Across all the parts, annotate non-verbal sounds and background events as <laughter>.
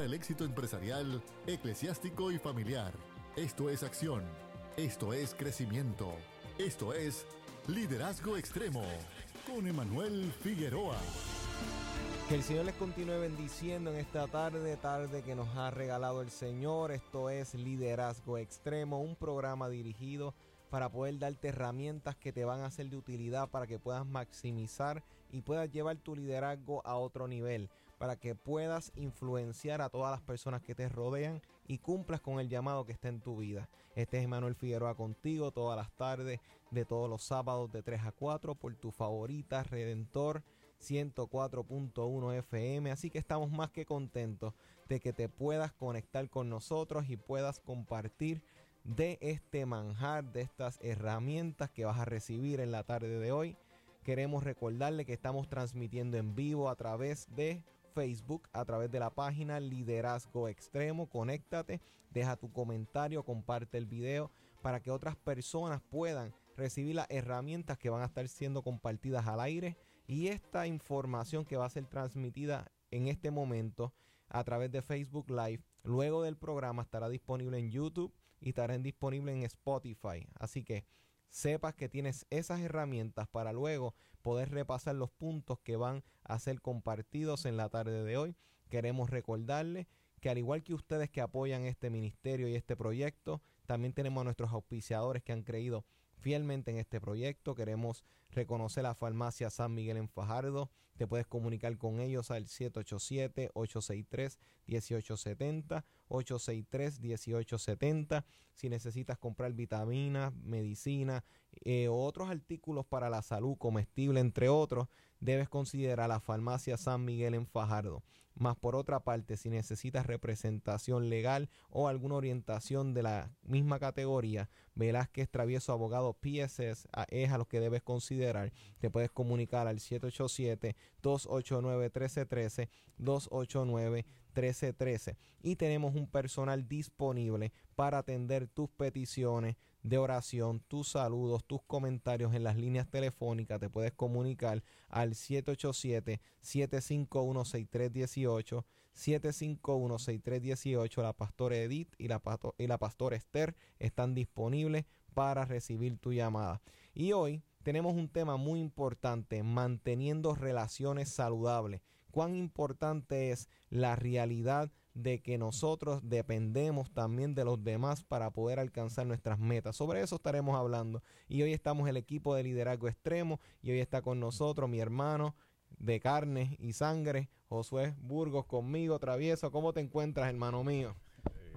el éxito empresarial, eclesiástico y familiar. Esto es acción. Esto es crecimiento. Esto es liderazgo extremo con Emanuel Figueroa. Que el Señor les continúe bendiciendo en esta tarde, tarde que nos ha regalado el Señor. Esto es Liderazgo Extremo, un programa dirigido para poder darte herramientas que te van a ser de utilidad para que puedas maximizar y puedas llevar tu liderazgo a otro nivel para que puedas influenciar a todas las personas que te rodean y cumplas con el llamado que está en tu vida. Este es Emanuel Figueroa contigo todas las tardes de todos los sábados de 3 a 4 por tu favorita Redentor 104.1 FM. Así que estamos más que contentos de que te puedas conectar con nosotros y puedas compartir de este manjar, de estas herramientas que vas a recibir en la tarde de hoy. Queremos recordarle que estamos transmitiendo en vivo a través de Facebook a través de la página Liderazgo Extremo. Conéctate, deja tu comentario, comparte el video para que otras personas puedan recibir las herramientas que van a estar siendo compartidas al aire y esta información que va a ser transmitida en este momento a través de Facebook Live. Luego del programa estará disponible en YouTube y estará disponible en Spotify. Así que sepas que tienes esas herramientas para luego poder repasar los puntos que van a ser compartidos en la tarde de hoy. Queremos recordarle que al igual que ustedes que apoyan este ministerio y este proyecto, también tenemos a nuestros auspiciadores que han creído fielmente en este proyecto. Queremos reconocer la farmacia San Miguel en Fajardo. Te puedes comunicar con ellos al 787-863-1870, 863-1870. Si necesitas comprar vitaminas, medicina eh, otros artículos para la salud, comestible, entre otros, debes considerar la farmacia San Miguel en Fajardo. Más por otra parte, si necesitas representación legal o alguna orientación de la misma categoría, Velázquez Travieso Abogado PSS es a los que debes considerar. Te puedes comunicar al 787-289-1313, 289 1313 y tenemos un personal disponible para atender tus peticiones de oración, tus saludos, tus comentarios en las líneas telefónicas. Te puedes comunicar al 787-751-6318, 751-6318. La pastora Edith y la, y la pastora Esther están disponibles para recibir tu llamada. Y hoy tenemos un tema muy importante, manteniendo relaciones saludables. Cuán importante es la realidad de que nosotros dependemos también de los demás para poder alcanzar nuestras metas. Sobre eso estaremos hablando. Y hoy estamos el equipo de liderazgo extremo y hoy está con nosotros mi hermano de carne y sangre, Josué Burgos, conmigo, travieso. ¿Cómo te encuentras, hermano mío? Eh,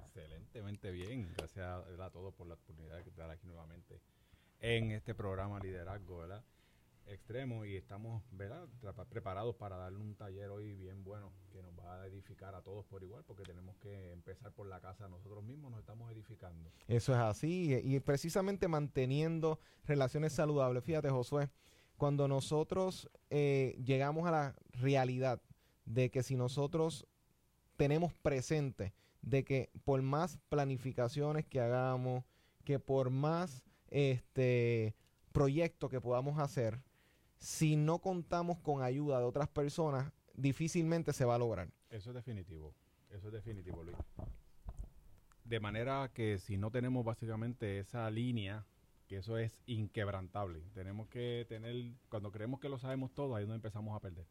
excelentemente bien. Gracias a todos por la oportunidad de estar aquí nuevamente en este programa Liderazgo, ¿verdad? Extremo y estamos preparados para darle un taller hoy bien bueno que nos va a edificar a todos por igual porque tenemos que empezar por la casa nosotros mismos nos estamos edificando. Eso es así y precisamente manteniendo relaciones saludables. Fíjate Josué cuando nosotros eh, llegamos a la realidad de que si nosotros tenemos presente de que por más planificaciones que hagamos que por más este proyectos que podamos hacer si no contamos con ayuda de otras personas, difícilmente se va a lograr. Eso es definitivo, eso es definitivo, Luis. De manera que si no tenemos básicamente esa línea, que eso es inquebrantable, tenemos que tener, cuando creemos que lo sabemos todo, ahí donde empezamos a perder.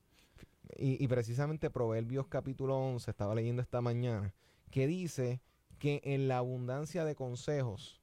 Y, y precisamente Proverbios capítulo 11, estaba leyendo esta mañana, que dice que en la abundancia de consejos,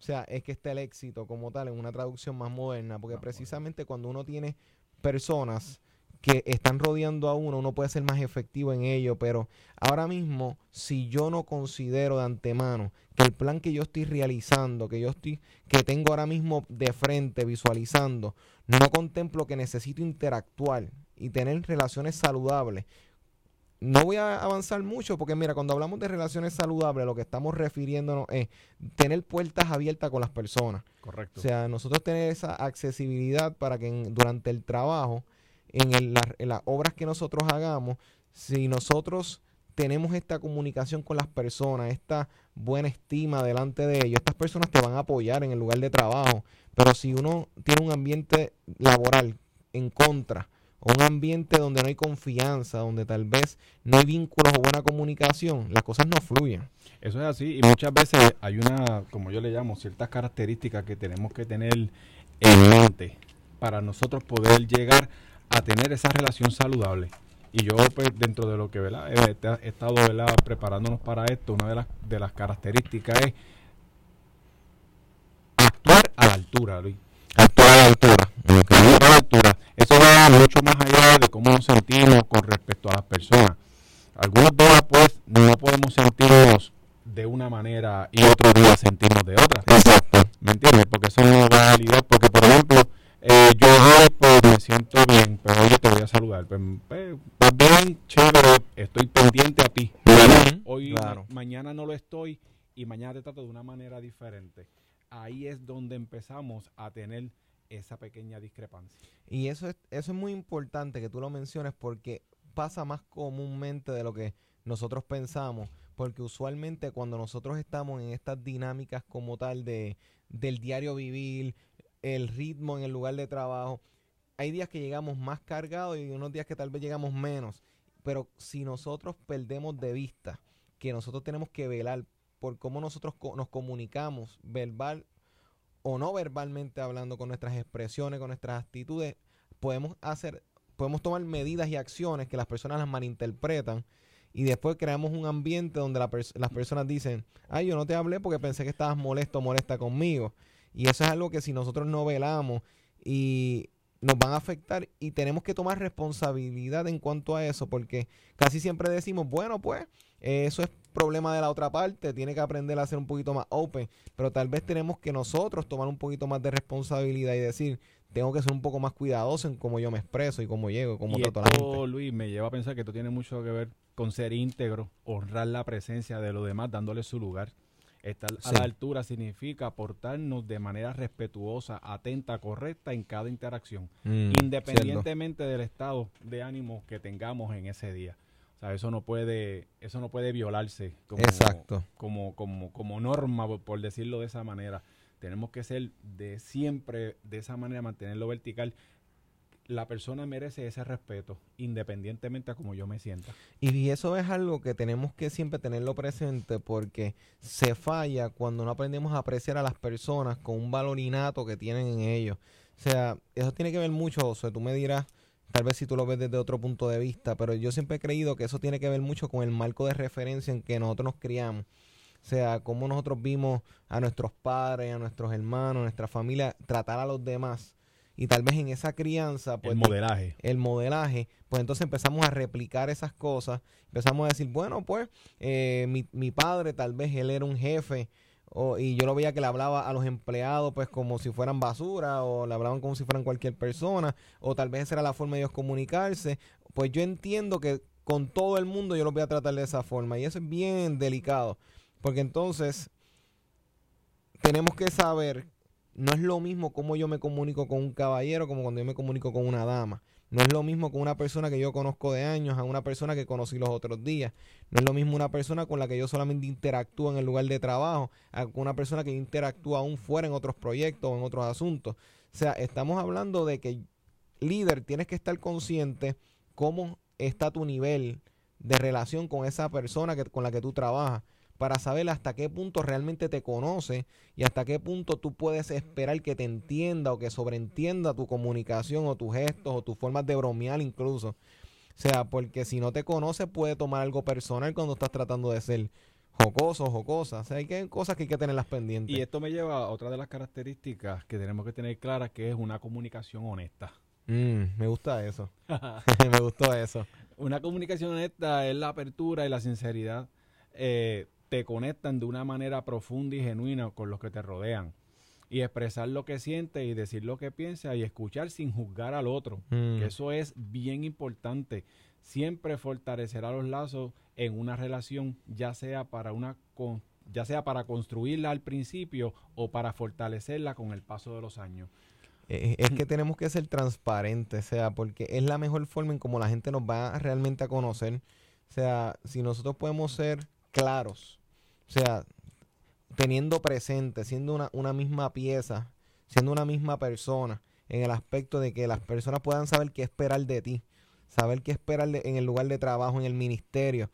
o sea, es que está el éxito como tal en una traducción más moderna, porque precisamente cuando uno tiene personas que están rodeando a uno, uno puede ser más efectivo en ello, pero ahora mismo, si yo no considero de antemano que el plan que yo estoy realizando, que yo estoy, que tengo ahora mismo de frente visualizando, no contemplo que necesito interactuar y tener relaciones saludables no voy a avanzar mucho porque mira, cuando hablamos de relaciones saludables, lo que estamos refiriéndonos es tener puertas abiertas con las personas. Correcto. O sea, nosotros tener esa accesibilidad para que durante el trabajo, en, las obras que nosotros hagamos, si nosotros tenemos esta comunicación con las personas, esta buena estima delante de ellos, estas personas te van a apoyar en el lugar de trabajo. Pero si uno tiene un ambiente laboral en contra, o un ambiente donde no hay confianza, donde tal vez no hay vínculos o buena comunicación, las cosas no fluyen. Eso es así y muchas veces hay una, como yo le llamo, ciertas características que tenemos que tener en mente para nosotros poder llegar a tener esa relación saludable. Y yo, pues, dentro de lo que ¿verdad? he, estado ¿verdad? preparándonos para esto, una de las, de las características es actuar a la altura, Luis. Actuar a la altura. Eso va mucho más allá de cómo nos sentimos con respecto a las personas. Algunos días, pues, no podemos sentirnos de una manera y otro día sentirnos de otra. Exacto. ¿Me entiendes? Porque eso no va a validar. Porque, por ejemplo, eh, yo hoy pues, me siento bien, pero hoy te voy a saludar. Pues, pues, pues bien, chévere, estoy pendiente a ti. Hoy, mañana no lo estoy y mañana te trato de una manera diferente. Ahí es donde empezamos a tener esa pequeña discrepancia. Y eso es, eso es muy importante que tú lo menciones porque pasa más comúnmente de lo que nosotros pensamos, porque usualmente cuando nosotros estamos en estas dinámicas como tal de del diario vivir, el ritmo en el lugar de trabajo. Hay días que llegamos más cargados y unos días que tal vez llegamos menos. Pero si nosotros perdemos de vista que nosotros tenemos que velar por cómo nosotros nos comunicamos verbal o no verbalmente hablando con nuestras expresiones, con nuestras actitudes, podemos hacer, podemos tomar medidas y acciones que las personas las malinterpretan y después creamos un ambiente donde las personas dicen, ay, yo no te hablé porque pensé que estabas molesto o molesta conmigo. Y eso es algo que si nosotros no velamos y nos van a afectar y tenemos que tomar responsabilidad en cuanto a eso, porque casi siempre decimos, bueno, pues eso es problema de la otra parte, tiene que aprender a ser un poquito más open, pero tal vez tenemos que nosotros tomar un poquito más de responsabilidad y decir, tengo que ser un poco más cuidadoso en cómo yo me expreso y cómo llego, cómo trato a la gente. Luis, me lleva a pensar que esto tiene mucho que ver con ser íntegro, honrar la presencia de los demás, dándole su lugar. Estar a la altura significa portarnos de manera respetuosa, atenta, correcta en cada interacción, mm, independientemente del estado de ánimo que tengamos en ese día. O sea, eso no puede, eso no puede violarse como, Exacto. como, como, como norma, por decirlo de esa manera. Tenemos que ser de siempre de esa manera, mantenerlo vertical la persona merece ese respeto, independientemente a cómo yo me sienta. Y eso es algo que tenemos que siempre tenerlo presente porque se falla cuando no aprendemos a apreciar a las personas con un valor innato que tienen en ellos. O sea, eso tiene que ver mucho, o sea, tú me dirás, tal vez si tú lo ves desde otro punto de vista, pero yo siempre he creído que eso tiene que ver mucho con el marco de referencia en que nosotros nos criamos. O sea, cómo nosotros vimos a nuestros padres, a nuestros hermanos, a nuestra familia tratar a los demás y tal vez en esa crianza, pues... El modelaje. El modelaje, pues entonces empezamos a replicar esas cosas, empezamos a decir, bueno, pues eh, mi, mi padre tal vez él era un jefe o, y yo lo veía que le hablaba a los empleados pues como si fueran basura o le hablaban como si fueran cualquier persona o tal vez esa era la forma de ellos comunicarse, pues yo entiendo que con todo el mundo yo los voy a tratar de esa forma y eso es bien delicado porque entonces tenemos que saber no es lo mismo como yo me comunico con un caballero como cuando yo me comunico con una dama. No es lo mismo con una persona que yo conozco de años a una persona que conocí los otros días. No es lo mismo una persona con la que yo solamente interactúo en el lugar de trabajo a una persona que interactúa aún fuera en otros proyectos o en otros asuntos. O sea, estamos hablando de que líder tienes que estar consciente cómo está tu nivel de relación con esa persona que, con la que tú trabajas para saber hasta qué punto realmente te conoce y hasta qué punto tú puedes esperar que te entienda o que sobreentienda tu comunicación o tus gestos o tus formas de bromear incluso. O sea, porque si no te conoce puede tomar algo personal cuando estás tratando de ser jocoso o jocosa. O sea, hay que, cosas que hay que tenerlas pendientes. Y esto me lleva a otra de las características que tenemos que tener claras, que es una comunicación honesta. Mm, me gusta eso. <laughs> <laughs> me gustó eso. Una comunicación honesta es la apertura y la sinceridad. Eh, te conectan de una manera profunda y genuina con los que te rodean. Y expresar lo que sientes y decir lo que piensas y escuchar sin juzgar al otro. Mm. eso es bien importante. Siempre fortalecerá los lazos en una relación, ya sea para una ya sea para construirla al principio o para fortalecerla con el paso de los años. Eh, es que tenemos que ser transparentes, o sea, porque es la mejor forma en cómo la gente nos va realmente a conocer. O sea, si nosotros podemos ser claros o sea, teniendo presente, siendo una, una misma pieza, siendo una misma persona, en el aspecto de que las personas puedan saber qué esperar de ti, saber qué esperar en el lugar de trabajo, en el ministerio,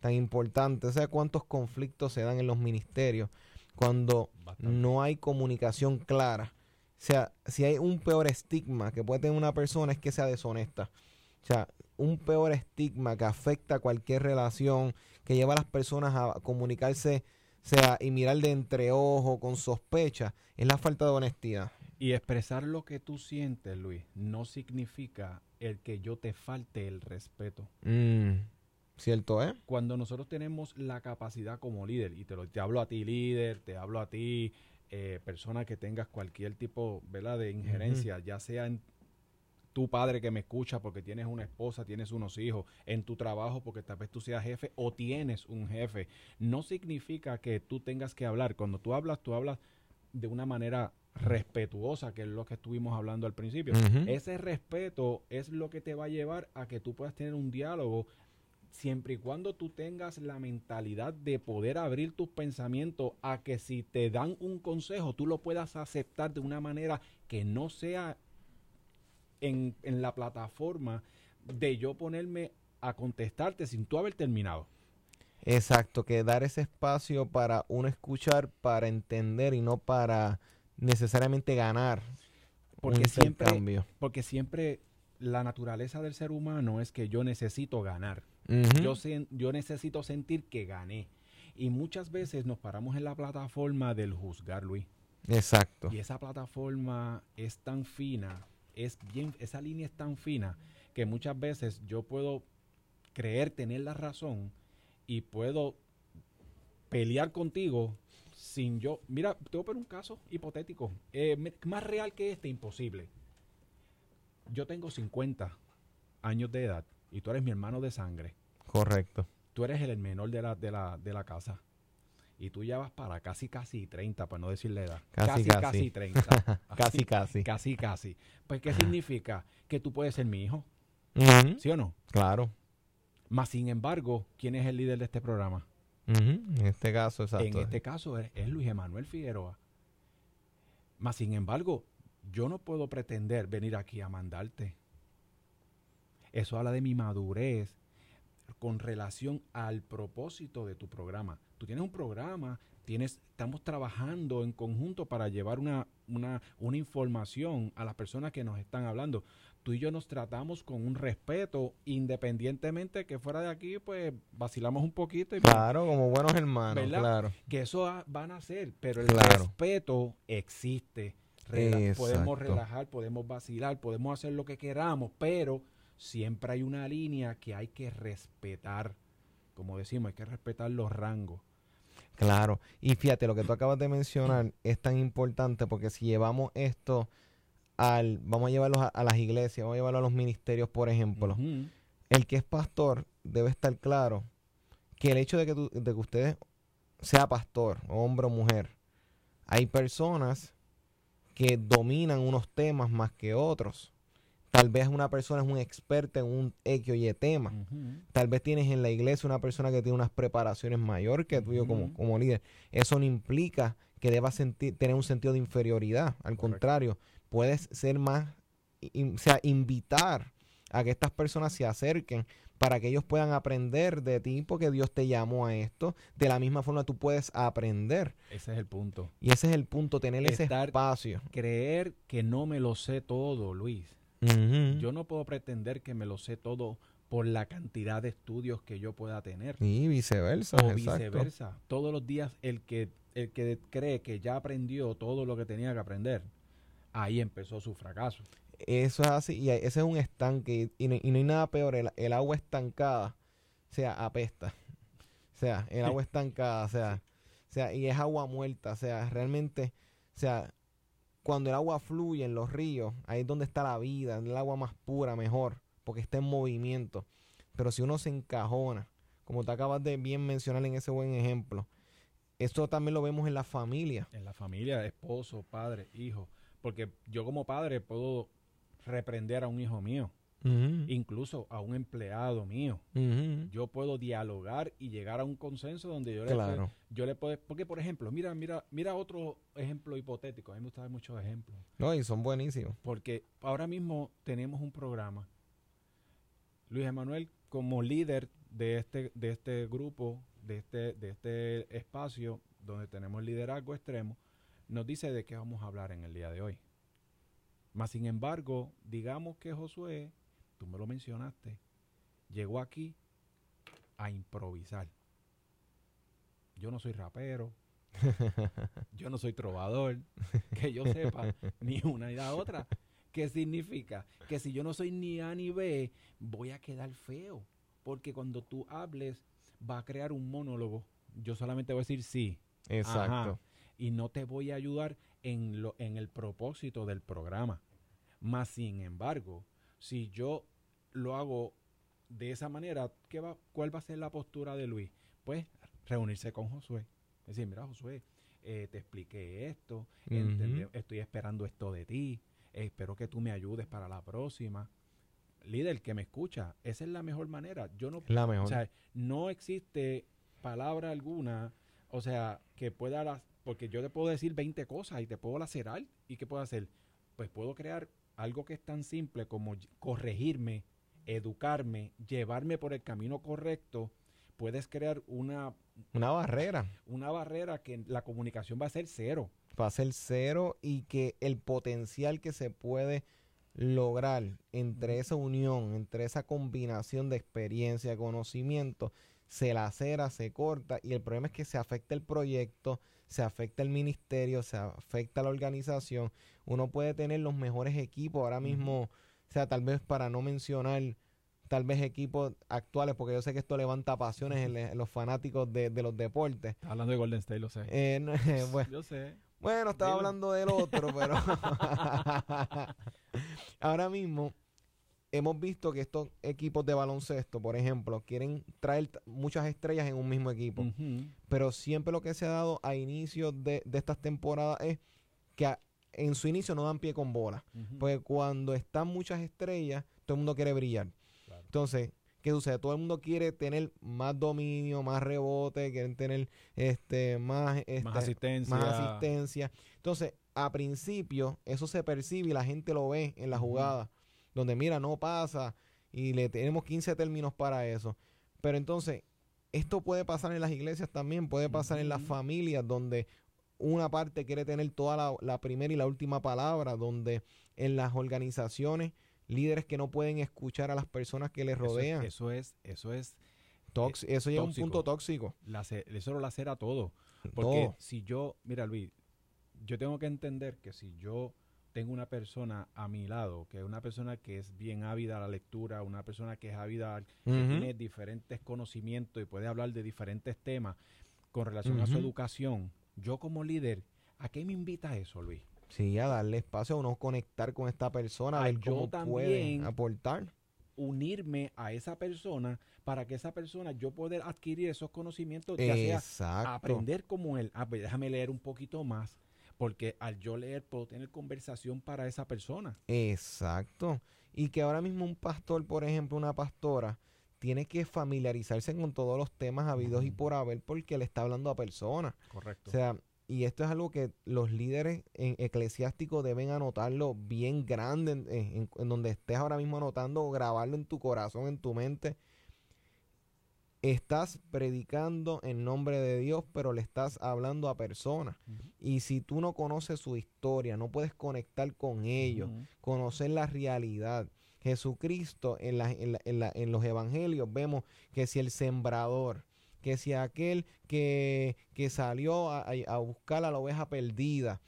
tan importante. O sea, cuántos conflictos se dan en los ministerios cuando no hay comunicación clara. O sea, si hay un peor estigma que puede tener una persona es que sea deshonesta. O sea, un peor estigma que afecta a cualquier relación, que lleva a las personas a comunicarse sea, y mirar de entre ojos con sospecha, es la falta de honestidad. Y expresar lo que tú sientes, Luis, no significa el que yo te falte el respeto. Mm, ¿Cierto, eh? Cuando nosotros tenemos la capacidad como líder, y te, lo, te hablo a ti líder, te hablo a ti eh, persona que tengas cualquier tipo ¿verdad? de injerencia, ya sea en tu padre que me escucha porque tienes una esposa, tienes unos hijos, en tu trabajo porque tal vez tú seas jefe o tienes un jefe, no significa que tú tengas que hablar. Cuando tú hablas, tú hablas de una manera respetuosa, que es lo que estuvimos hablando al principio. Ese respeto es lo que te va a llevar a que tú puedas tener un diálogo siempre y cuando tú tengas la mentalidad de poder abrir tus pensamientos a que si te dan un consejo, tú lo puedas aceptar de una manera que no sea en, la plataforma de yo ponerme a contestarte sin tú haber terminado. Exacto, que dar ese espacio para uno escuchar, para entender y no para necesariamente ganar. Porque siempre, porque siempre la naturaleza del ser humano es que yo necesito ganar. yo, yo necesito sentir que gané. Y muchas veces nos paramos en la plataforma del juzgar, Luis. Exacto. Y esa plataforma es tan fina es bien, esa línea es tan fina que muchas veces yo puedo creer tener la razón y puedo pelear contigo sin yo. Mira, te voy a poner un caso hipotético, eh, más real que este, imposible. Yo tengo 50 años de edad y tú eres mi hermano de sangre. Correcto. Tú eres el menor de la, de la, de la casa y tú ya vas para casi casi 30, para no decir la edad. Casi casi, casi 30. <laughs> casi casi. Casi casi. Pues ¿qué significa? Que tú puedes ser mi hijo. ¿Sí o no? Claro. Más sin embargo, ¿quién es el líder de este programa? En este caso, exacto. En este caso es, es Luis Emanuel Figueroa. Más sin embargo, yo no puedo pretender venir aquí a mandarte. Eso habla de mi madurez con relación al propósito de tu programa tú tienes un programa, tienes, estamos trabajando en conjunto para llevar una, una, una información a las personas que nos están hablando. Tú y yo nos tratamos con un respeto, independientemente que fuera de aquí, pues vacilamos un poquito. Y pues, claro, como buenos hermanos, claro. Que eso van a ser, pero el respeto existe. podemos relajar, podemos vacilar, podemos hacer lo que queramos, pero siempre hay una línea que hay que respetar. Como decimos, hay que respetar los rangos. Claro, y fíjate, lo que tú acabas de mencionar es tan importante porque si llevamos esto al, vamos a llevarlo a, las iglesias, vamos a llevarlo a los ministerios, por ejemplo, el que es pastor debe estar claro que el hecho de que, de que usted sea pastor, hombre o mujer, hay personas que dominan unos temas más que otros. Tal vez una persona es un experto en un X y tema. Tal vez tienes en la iglesia una persona que tiene unas preparaciones mayor que tú como, como líder. Eso no implica que debas sentir, tener un sentido de inferioridad. Al contrario, puedes ser más, o sea, invitar a que estas personas se acerquen para que ellos puedan aprender de ti, porque Dios te llamó a esto. De la misma forma tú puedes aprender. Ese es el punto. Y ese es el punto, tener ese espacio. Creer que no me lo sé todo, Luis. Yo no puedo pretender que me lo sé todo por la cantidad de estudios que yo pueda tener. Y viceversa. O viceversa. Todos los días el que, el que cree que ya aprendió todo lo que tenía que aprender, ahí empezó su fracaso. Eso es así, y ese es un estanque, y no, hay nada peor, el, agua estancada, o sea, apesta. O sea, el agua <laughs> estancada, o sea, o sea, y es agua muerta, o sea, realmente, o sea, cuando el agua fluye en los ríos, ahí es donde está la vida, el agua más pura, mejor, porque está en movimiento. Pero si uno se encajona, como te acabas de bien mencionar en ese buen ejemplo, esto también lo vemos en la familia. En la familia, esposo, padre, hijo. Porque yo como padre puedo reprender a un hijo mío. Incluso a un empleado mío. Yo puedo dialogar y llegar a un consenso donde yo le, yo le puedo... Porque, por ejemplo, mira, mira, mira otro ejemplo hipotético. A mí me gustan muchos ejemplos. No, y son buenísimos. Porque ahora mismo tenemos un programa. Luis Emanuel, como líder de este, de este grupo, de este, de este espacio donde tenemos liderazgo extremo, nos dice de qué vamos a hablar en el día de hoy. Más sin embargo, digamos que Josué, tú me lo mencionaste, llegó aquí a improvisar. Yo no soy rapero, <laughs> yo no soy trovador, que yo sepa, <laughs> ni una ni la otra. ¿Qué significa? Que si yo no soy ni A ni B, voy a quedar feo. Porque cuando tú hables, va a crear un monólogo. Yo solamente voy a decir sí. Exacto. Ajá. Y no te voy a ayudar en, lo, en el propósito del programa. Más sin embargo, si yo lo hago de esa manera, ¿qué va, ¿cuál va a ser la postura de Luis? Pues reunirse con Josué. Decir, mira Josué, eh, te expliqué esto, estoy esperando esto de ti, eh, espero que tú me ayudes para la próxima. Líder que me escucha, esa es la mejor manera. Yo no La mejor. o sea, no existe palabra alguna, o sea, que pueda, las- porque yo te puedo decir 20 cosas y te puedo lacerar. ¿Y qué puedo hacer? Pues puedo crear algo que es tan simple como corregirme, educarme, llevarme por el camino correcto. Puedes crear una, Una barrera una barrera que la comunicación va a ser cero. va a ser cero y que el potencial que se puede lograr entre esa unión, entre esa combinación de experiencia, conocimiento, se lacera, se corta y el problema es que se afecta el proyecto, se afecta el ministerio, se afecta la organización. Uno puede tener los mejores equipos ahora mismo, o sea, tal vez para no mencionar tal vez equipos actuales, porque yo sé que esto levanta pasiones en, en los fanáticos de, de los deportes. Hablando de Golden State, lo sé. Eh, no, <laughs> bueno, Yo sé. bueno, estaba Dilo. hablando del otro, pero <laughs> ahora mismo hemos visto que estos equipos de baloncesto, por ejemplo, quieren traer muchas estrellas en un mismo equipo, pero siempre lo que se ha dado a inicio de, de estas temporadas es que a- en su inicio no dan pie con bola, porque cuando están muchas estrellas, todo el mundo quiere brillar. Claro. Entonces, ¿qué sucede? Todo el mundo quiere tener más dominio, más rebote, quieren tener este más, este, más asistencia. más asistencia. Entonces, a principio, eso se percibe y la gente lo ve en la jugada, donde mira, no pasa y le tenemos 15 términos para eso. Pero entonces, esto puede pasar en las iglesias también, puede pasar en las familias, donde una parte quiere tener toda la, la primera y la última palabra, donde en las organizaciones, líderes que no pueden escuchar a las personas que les Eso es- rodean. Eso es, eso es, Tóx- eso llega a un punto tóxico. eso lo lacera todo. Porque si yo, mira Luis, yo tengo que entender que si yo tengo una persona a mi lado, que es una persona que es bien ávida a la lectura, una persona que es ávida, que tiene diferentes conocimientos y puede hablar de diferentes temas con relación a su educación, yo como líder, ¿a qué me invita eso, Luis? Sí, a darle espacio a uno conectar con esta persona, a Ah, ver yo cómo puede también. aportar. Unirme a esa persona para que esa persona yo poder adquirir esos conocimientos, ya sea aprender como él. Ah, pues déjame leer un poquito más, porque al yo leer puedo tener conversación para esa persona. Exacto. Y que ahora mismo un pastor, por ejemplo, una pastora, tiene que familiarizarse con todos los temas habidos y por haber porque le está hablando a personas. Correcto. O sea, y esto es algo que los líderes en- eclesiásticos deben anotarlo bien grande en, en- en donde estés ahora mismo anotando o grabarlo en tu corazón, en tu mente. Estás predicando en nombre de Dios, pero le estás hablando a personas. Y si tú no conoces su historia, no puedes conectar con ellos, conocer la realidad. Jesucristo en, los evangelios vemos que si el sembrador, que si aquel que, que salió a, buscar a la oveja perdida,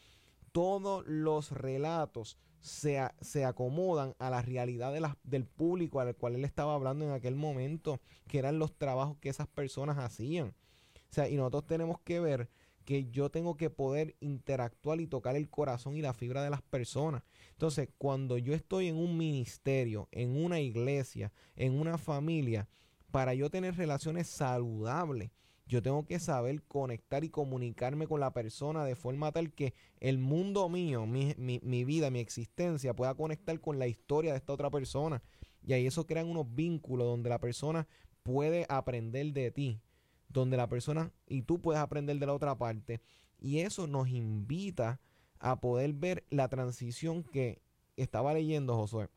todos los relatos se, se acomodan a la realidad del público al cual él estaba hablando en aquel momento, que eran los trabajos que esas personas hacían. O sea, y nosotros tenemos que ver que yo tengo que poder interactuar y tocar el corazón y la fibra de las personas. Entonces, cuando yo estoy en un ministerio, en una iglesia, en una familia, para yo tener relaciones saludables, yo tengo que saber conectar y comunicarme con la persona de forma tal que el mundo mío, mi, mi- mi vida, mi existencia pueda conectar con la historia de esta otra persona. Y ahí eso crean unos vínculos donde la persona puede aprender de ti, donde la persona y tú puedes aprender de la otra parte. Y eso nos invita a poder ver la transición que estaba leyendo Josué,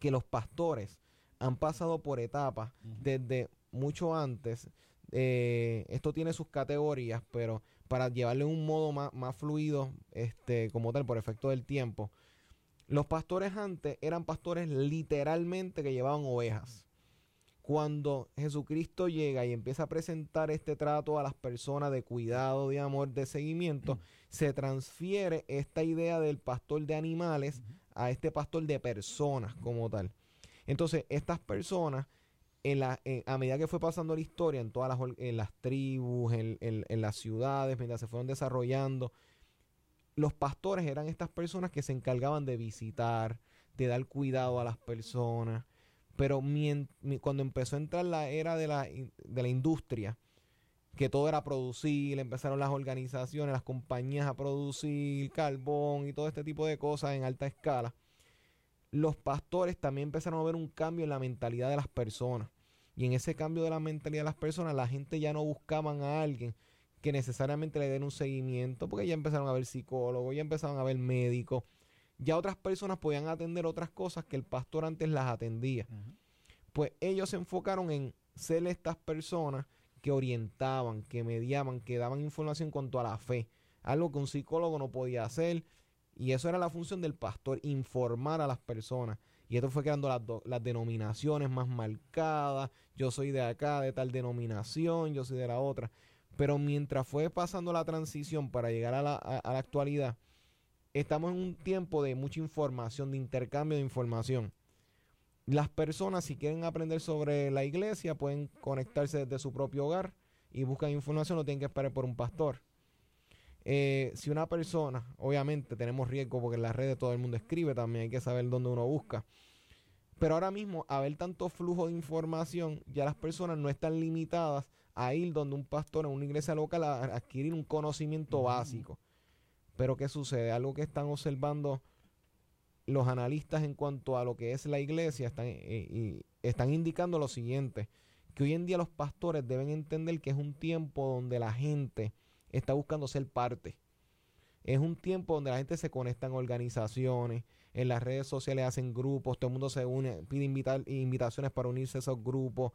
que los pastores han pasado por etapas desde mucho antes. Eh, esto tiene sus categorías, pero para llevarle un modo más, más fluido, este, como tal, por efecto del tiempo. Los pastores antes eran pastores literalmente que llevaban ovejas. Cuando Jesucristo llega y empieza a presentar este trato a las personas de cuidado, de amor, de seguimiento, se transfiere esta idea del pastor de animales a este pastor de personas como tal. Entonces, estas personas, en la, a medida que fue pasando la historia, en todas las, en las tribus, en, en las ciudades, mientras se fueron desarrollando, los pastores eran estas personas que se encargaban de visitar, de dar cuidado a las personas. Pero cuando empezó a entrar la era de la, de la industria, que todo era producir, empezaron las organizaciones, las compañías a producir carbón y todo este tipo de cosas en alta escala, los pastores también empezaron a ver un cambio en la mentalidad de las personas. Y en ese cambio de la mentalidad de las personas, la gente ya no buscaban a alguien que necesariamente le den un seguimiento, porque ya empezaron a ver psicólogos, ya empezaron a ver médicos, ya otras personas podían atender otras cosas que el pastor antes las atendía. Pues ellos se enfocaron en ser estas personas que orientaban, que mediaban, que daban información en cuanto a la fe, algo que un psicólogo no podía hacer, y eso era la función del pastor, informar a las personas. Y esto fue creando las, las denominaciones más marcadas. Yo soy de acá, de tal denominación, yo soy de la otra. Pero mientras fue pasando la transición para llegar a la, a la actualidad, estamos en un tiempo de mucha información, de intercambio de información. Las personas, si quieren aprender sobre la iglesia, pueden conectarse desde su propio hogar y buscan información, no tienen que esperar por un pastor. Eh, si una persona, obviamente tenemos riesgo porque en las redes todo el mundo escribe, también hay que saber dónde uno busca. Pero ahora mismo, a ver tanto flujo de información, ya las personas no están limitadas a ir donde un pastor en una iglesia local a adquirir un conocimiento básico. Pero ¿qué sucede? Algo que están observando los analistas en cuanto a lo que es la iglesia están, eh, y están indicando lo siguiente, que hoy en día los pastores deben entender que es un tiempo donde la gente está buscando ser parte. Es un tiempo donde la gente se conecta en organizaciones, en las redes sociales hacen grupos, todo el mundo se une, pide invitaciones para unirse a esos grupos,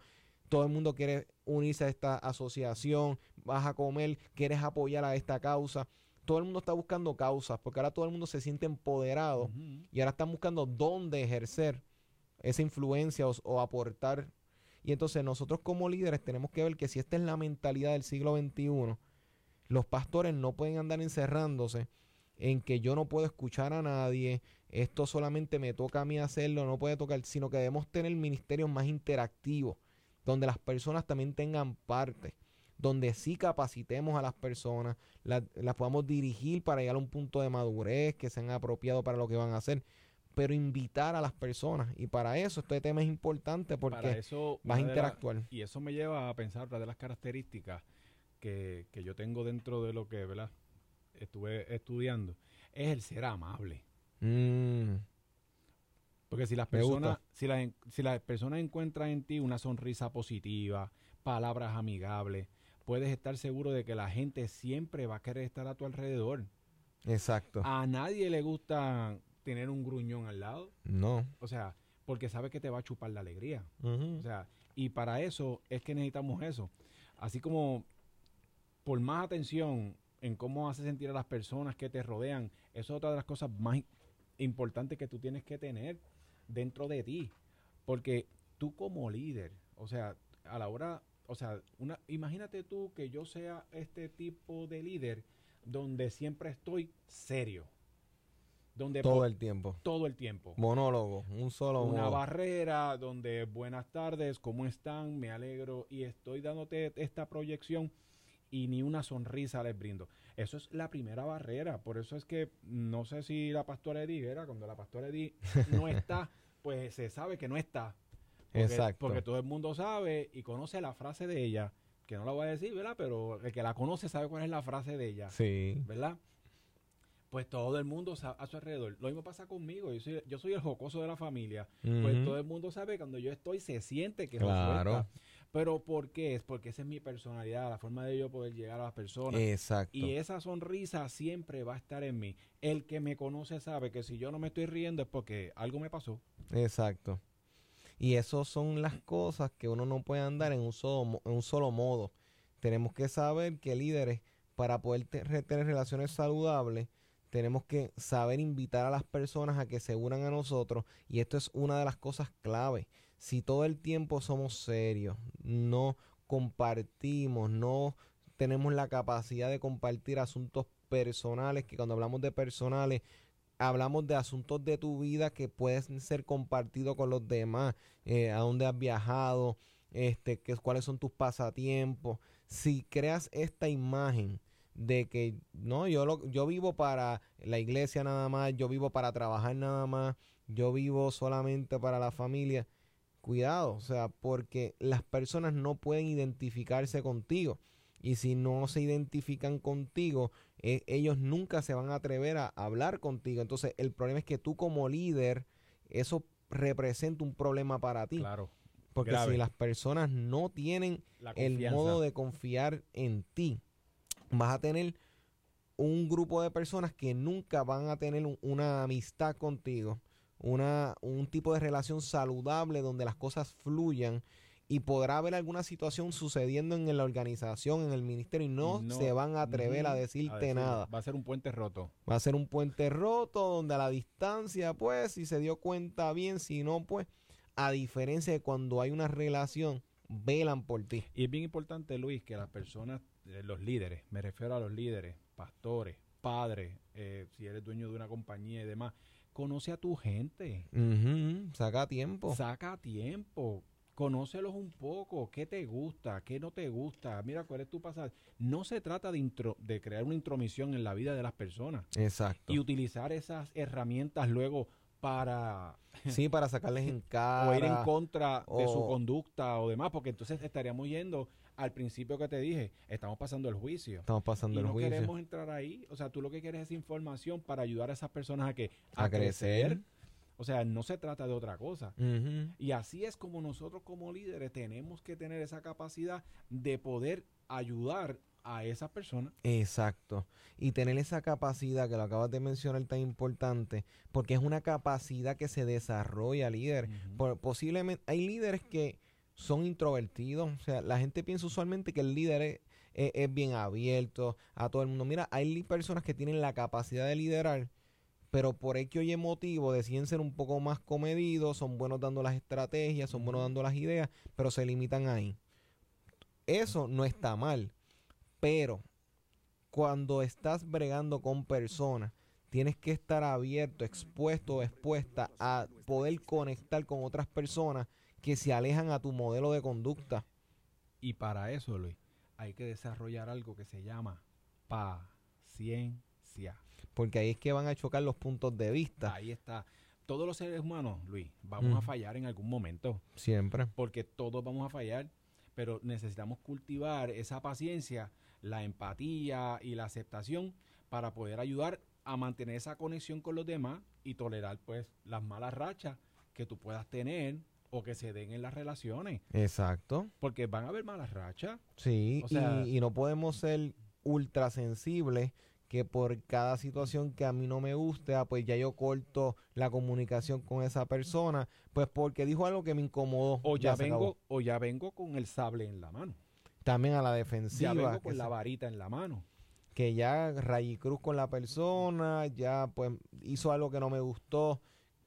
todo el mundo quiere unirse a esta asociación, vas a comer, quieres apoyar a esta causa todo el mundo está buscando causas, porque ahora todo el mundo se siente empoderado y ahora están buscando dónde ejercer esa influencia o, aportar. Y entonces nosotros como líderes tenemos que ver que si esta es la mentalidad del siglo XXI, los pastores no pueden andar encerrándose en que yo no puedo escuchar a nadie, esto solamente me toca a mí hacerlo, no puede tocar, sino que debemos tener ministerios más interactivos, donde las personas también tengan parte donde sí capacitemos a las personas, las, podamos dirigir para llegar a un punto de madurez, que sean apropiados para lo que van a hacer pero invitar a las personas. Y para eso este tema es importante porque eso, vas a interactuar. y eso me lleva a pensar otra de las características que, yo tengo dentro de lo que ¿verdad? estuve estudiando, es el ser amable. Mm. Porque si las personas, si las, si las personas encuentran en ti una sonrisa positiva, palabras amigables, puedes estar seguro de que la gente siempre va a querer estar a tu alrededor. Exacto. A nadie le gusta tener un gruñón al lado. No. O sea, porque sabe que te va a chupar la alegría. O sea, y para eso es que necesitamos eso. Así como por más atención en cómo hace sentir a las personas que te rodean, eso es otra de las cosas más importantes que tú tienes que tener dentro de ti. Porque tú como líder, o sea, a la hora o sea, una, imagínate tú que yo sea este tipo de líder donde siempre estoy serio. Donde todo el tiempo. Todo el tiempo. Monólogo, un solo Una barrera donde buenas tardes, ¿cómo están? Me alegro y estoy dándote esta proyección y ni una sonrisa les brindo. Eso es la primera barrera. Por eso es que no sé si la pastora Edith era, cuando la pastora Edith no <laughs> está, pues se sabe que no está. Exacto. Porque todo el mundo sabe y conoce la frase de ella, que no la voy a decir, ¿verdad? Pero el que la conoce sabe cuál es la frase de ella. Sí. ¿Verdad? pues todo el mundo sa- a su alrededor. Lo mismo pasa conmigo. Yo soy, yo soy el jocoso de la familia. Pues todo el mundo sabe cuando yo estoy, se siente que Claro. josuelta. Pero ¿por qué? Es porque esa es mi personalidad, la forma de yo poder llegar a las personas. Exacto. Y esa sonrisa siempre va a estar en mí. El que me conoce sabe que si yo no me estoy riendo es porque algo me pasó. Exacto. Y eso son las cosas que uno no puede andar en un solo, en un solo modo. Tenemos que saber que líderes, para poder tener relaciones saludables, tenemos que saber invitar a las personas a que se unan a nosotros. Y esto es una de las cosas clave. Si todo el tiempo somos serios, no compartimos, no tenemos la capacidad de compartir asuntos personales, que cuando hablamos de personales, hablamos de asuntos de tu vida que pueden ser compartidos con los demás, eh, a dónde has viajado, este, que, cuáles son tus pasatiempos. Si creas esta imagen de que no, yo lo, yo vivo para la iglesia nada más, yo vivo para trabajar nada más, yo vivo solamente para la familia. Cuidado, o sea, porque las personas no pueden identificarse contigo. Y si no se identifican contigo, eh, ellos nunca se van a atrever a hablar contigo. Entonces, el problema es que tú como líder, eso representa un problema para ti. Claro. porque grave. si las personas no tienen el modo de confiar en ti, vas a tener un grupo de personas que nunca van a tener un- una amistad contigo, una, un tipo de relación saludable donde las cosas fluyan y podrá haber alguna situación sucediendo en la organización, en el ministerio y no, No, se van a atrever a decirte decirlo. nada. Va a ser un puente roto. Va a ser un puente roto donde a la distancia, pues, si se dio cuenta bien, si no, pues, a diferencia de cuando hay una relación, velan por ti. Y es bien importante, Luis, que las personas, eh, los líderes, me refiero a los líderes, pastores, padres, eh, si eres dueño de una compañía y demás, conoce a tu gente. Ujú, Saca tiempo. Saca tiempo. Conócelos un poco, qué te gusta, qué no te gusta, mira cuál es tu pasado. No se trata de, intro- de crear una intromisión en la vida de las personas Exacto. y utilizar esas herramientas luego para <laughs> Sí, para sacarles en cara. <laughs> o ir en contra de su o- conducta o demás, porque entonces estaríamos yendo al principio que te dije, estamos pasando el juicio. Estamos pasando Y el no juicio. queremos entrar ahí. O sea, tú lo que quieres es información para ayudar a esas personas a que A crecer. O sea, no se trata de otra cosa. Y así es como nosotros como líderes tenemos que tener esa capacidad de poder ayudar a esas personas. Exacto. Y tener esa capacidad que lo acabas de mencionar tan importante, porque es una capacidad que se desarrolla, líder. Por- posiblemente hay líderes que son introvertidos, o sea, la gente piensa usualmente que el líder es, es- es bien abierto a todo el mundo. Mira, hay personas que tienen la capacidad de liderar, pero por X o Y motivo deciden ser un poco más comedidos, son buenos dando las estrategias, son buenos dando las ideas, pero se limitan ahí. Eso no está mal, pero cuando estás bregando con personas, tienes que estar abierto, expuesto o expuesta a poder conectar con otras personas que se alejan a tu modelo de conducta. Y para eso, Luis, hay que desarrollar algo que se llama paciencia. Porque ahí es que van a chocar los puntos de vista. Ahí está. Todos los seres humanos, Luis, vamos Mm. a fallar en algún momento, Siempre. porque todos vamos a fallar, pero necesitamos cultivar esa paciencia, la empatía y la aceptación para poder ayudar a mantener esa conexión con los demás y tolerar pues las malas rachas que tú puedas tener o que se den en las relaciones, Exacto. porque van a haber malas rachas. Sí, O sea- y, y no podemos ser ultra sensibles que por cada situación que a mí no me guste, ah, pues ya yo corto la comunicación con esa persona, pues porque dijo algo que me incomodó. O ya, vengo o ya vengo con el sable en la mano. También a la Ya defensiva. vengo que con la varita en la mano. que ya rayé cruz con la persona, ya pues hizo algo que no me gustó,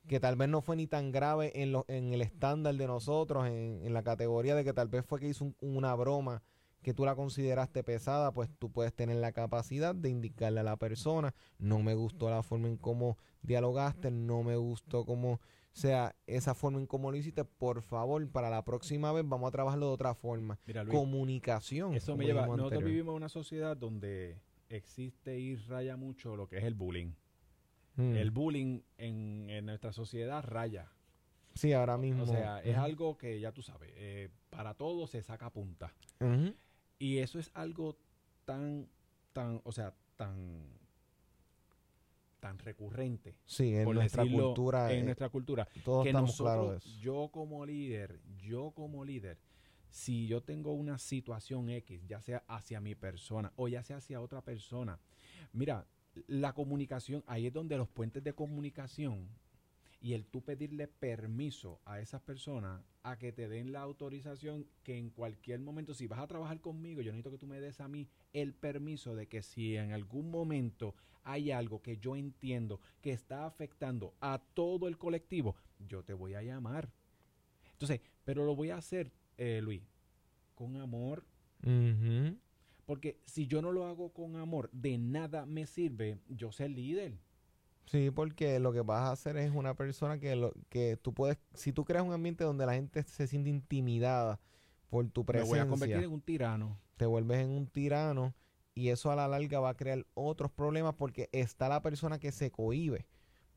que tal vez no fue ni tan grave en, lo- en el estándar de nosotros, en, en la categoría de que tal vez fue que hizo un- una broma que tú la consideraste pesada, pues tú puedes tener la capacidad de indicarle a la persona, no me gustó la forma en cómo dialogaste, no me gustó cómo, o sea, esa forma en cómo lo hiciste, por favor, para la próxima vez vamos a trabajarlo de otra forma. Mira, Luis, Comunicación. Eso me lleva. Nosotros anterior. vivimos en una sociedad donde existe y raya mucho lo que es el bullying. Mm. El bullying en, en nuestra sociedad raya. Sí, ahora mismo. O sea, es algo que ya tú sabes, eh, para todo se saca punta. Y eso es algo tan, tan, o sea, tan tan recurrente. Sí, en nuestra decirlo, cultura. En eh, nuestra cultura. todos que estamos claros de nosotros, eso. yo como líder, yo como líder, si yo tengo una situación X, ya sea hacia mi persona o ya sea hacia otra persona, mira, la comunicación, ahí es donde los puentes de comunicación y el tú pedirle permiso a esas personas a que te den la autorización que en cualquier momento, si vas a trabajar conmigo, yo necesito que tú me des a mí el permiso de que si en algún momento hay algo que yo entiendo que está afectando a todo el colectivo, yo te voy a llamar. Entonces, pero lo voy a hacer, eh, Luis, con amor, porque si yo no lo hago con amor, de nada me sirve yo ser líder. Sí, porque lo que vas a hacer es una persona que lo que tú puedes, si tú creas un ambiente donde la gente se siente intimidada por tu presencia, voy a convertir en un tirano. te vuelves en un tirano y eso a la larga va a crear otros problemas porque está la persona que se cohíbe,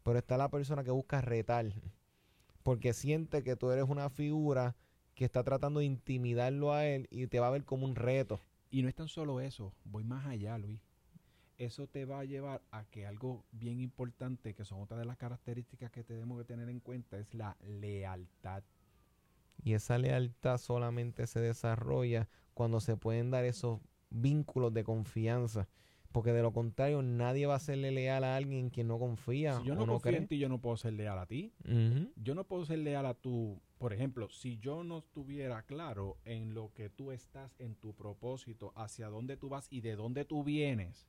pero está la persona que busca retar, porque siente que tú eres una figura que está tratando de intimidarlo a él y te va a ver como un reto. Y no es tan solo eso, voy más allá, Luis. Eso te va a llevar a que algo bien importante, que son otras de las características que tenemos que tener en cuenta, es la lealtad. Y esa lealtad solamente se desarrolla cuando se pueden dar esos vínculos de confianza. Porque de lo contrario, nadie va a serle leal a alguien en quien no confía Si yo o no, confío cree. en ti, yo no puedo ser leal a ti. Yo no puedo ser leal a tu, por ejemplo, si yo no estuviera claro en lo que tú estás, en tu propósito, hacia dónde tú vas y de dónde tú vienes,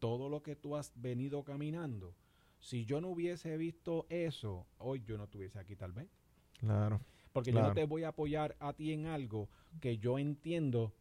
todo lo que tú has venido caminando, si yo no hubiese visto eso, hoy yo no estuviese aquí tal vez. Claro. Porque yo no te voy a apoyar a ti en algo que yo entiendo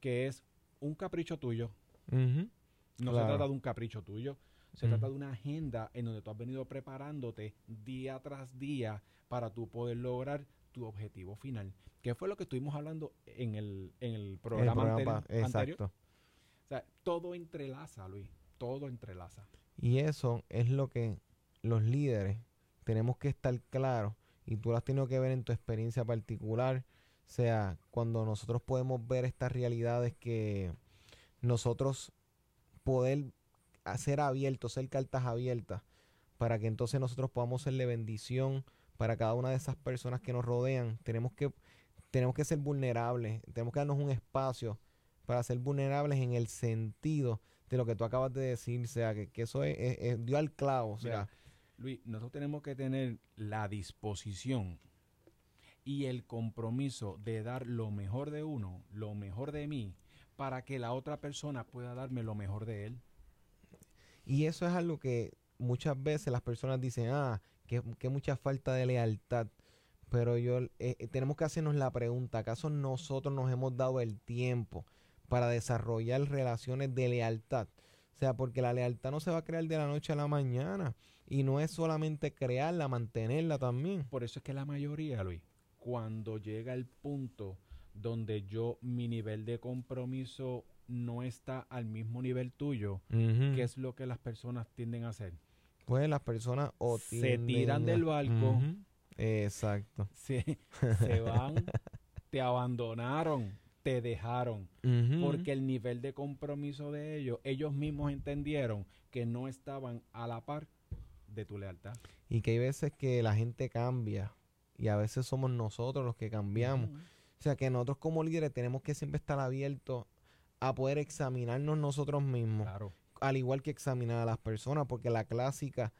que es un capricho tuyo. No Claro. se trata de un capricho tuyo. Se trata de una agenda en donde tú has venido preparándote día tras día para tú poder lograr tu objetivo final. Que fue lo que estuvimos hablando en el, en el El programa, anteri- anterior. Exacto. O sea, todo entrelaza, Luis. Todo entrelaza. Y eso es lo que los líderes tenemos que estar claros. Y tú lo has tenido que ver en tu experiencia particular. O sea, cuando nosotros podemos ver estas realidades que nosotros poder ser abiertos, ser cartas abiertas, para que entonces nosotros podamos serle bendición para cada una de esas personas que nos rodean. Tenemos que, tenemos que ser vulnerables, tenemos que darnos un espacio para ser vulnerables en el sentido de lo que tú acabas de decir, o sea, que, que eso es, es- es- dio al clavo, o sea, Mira, Luis, nosotros tenemos que tener la disposición y el compromiso de dar lo mejor de uno, lo mejor de mí, para que la otra persona pueda darme lo mejor de él. y eso es algo que muchas veces las personas dicen, ah, que, que mucha falta de lealtad, pero yo, eh, eh, tenemos que hacernos la pregunta, ¿acaso nosotros nos hemos dado el tiempo para desarrollar relaciones de lealtad? O sea, porque la lealtad no se va a crear de la noche a la mañana y no es solamente crearla, mantenerla también. Por eso es que la mayoría, Luis, cuando llega el punto donde yo, mi nivel de compromiso no está al mismo nivel tuyo, Ujú. ¿qué es lo que las personas tienden a hacer? Pues las personas o Se tiran del barco. Exacto. Se, se van, te abandonaron, te dejaron. Porque el nivel de compromiso de ellos, ellos mismos entendieron que no estaban a la par de tu lealtad. Y que hay veces que la gente cambia y a veces somos nosotros los que cambiamos. O sea que nosotros como líderes tenemos que siempre estar abiertos a poder examinarnos nosotros mismos, Claro. Al igual que examinar a las personas, porque la clásica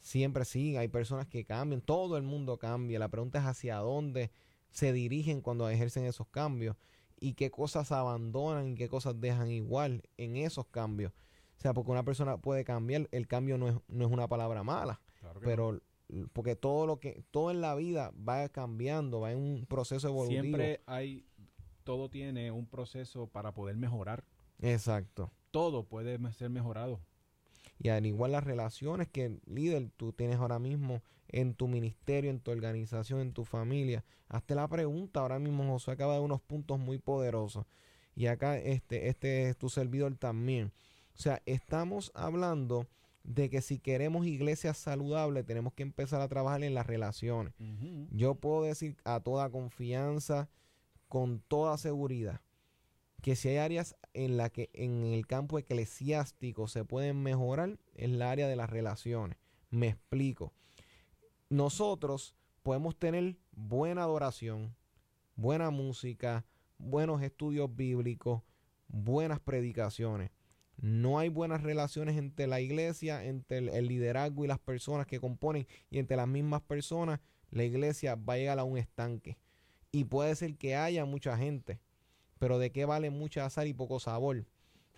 siempre sí, hay personas que cambian, todo el mundo cambia. La pregunta es hacia dónde se dirigen cuando ejercen esos cambios y qué cosas abandonan y qué cosas dejan igual en esos cambios. O sea, porque una persona puede cambiar, el cambio no es, no es una palabra mala, claro pero porque todo lo que todo en la vida va cambiando, va en un proceso evolutivo. siempre hay, todo tiene un proceso para poder mejorar. Exacto. Todo puede ser mejorado. Y al igual las relaciones que líder tú tienes ahora mismo en tu ministerio, en tu organización, en tu familia. Hazte la pregunta, ahora mismo José acaba de unos puntos muy poderosos. Y acá este, este es tu servidor también. O sea, estamos hablando de que si queremos iglesias saludables, tenemos que empezar a trabajar en las relaciones. Yo puedo decir a toda confianza, con toda seguridad, que si hay áreas en la que en el campo eclesiástico se pueden mejorar, es la área de las relaciones. Me explico. Nosotros podemos tener buena adoración, buena música, buenos estudios bíblicos, buenas predicaciones. No hay buenas relaciones entre la iglesia, entre el, liderazgo y las personas que componen y entre las mismas personas, la iglesia va a llegar a un estanque. Y puede ser que haya mucha gente, pero ¿de qué vale mucha azar y poco sabor?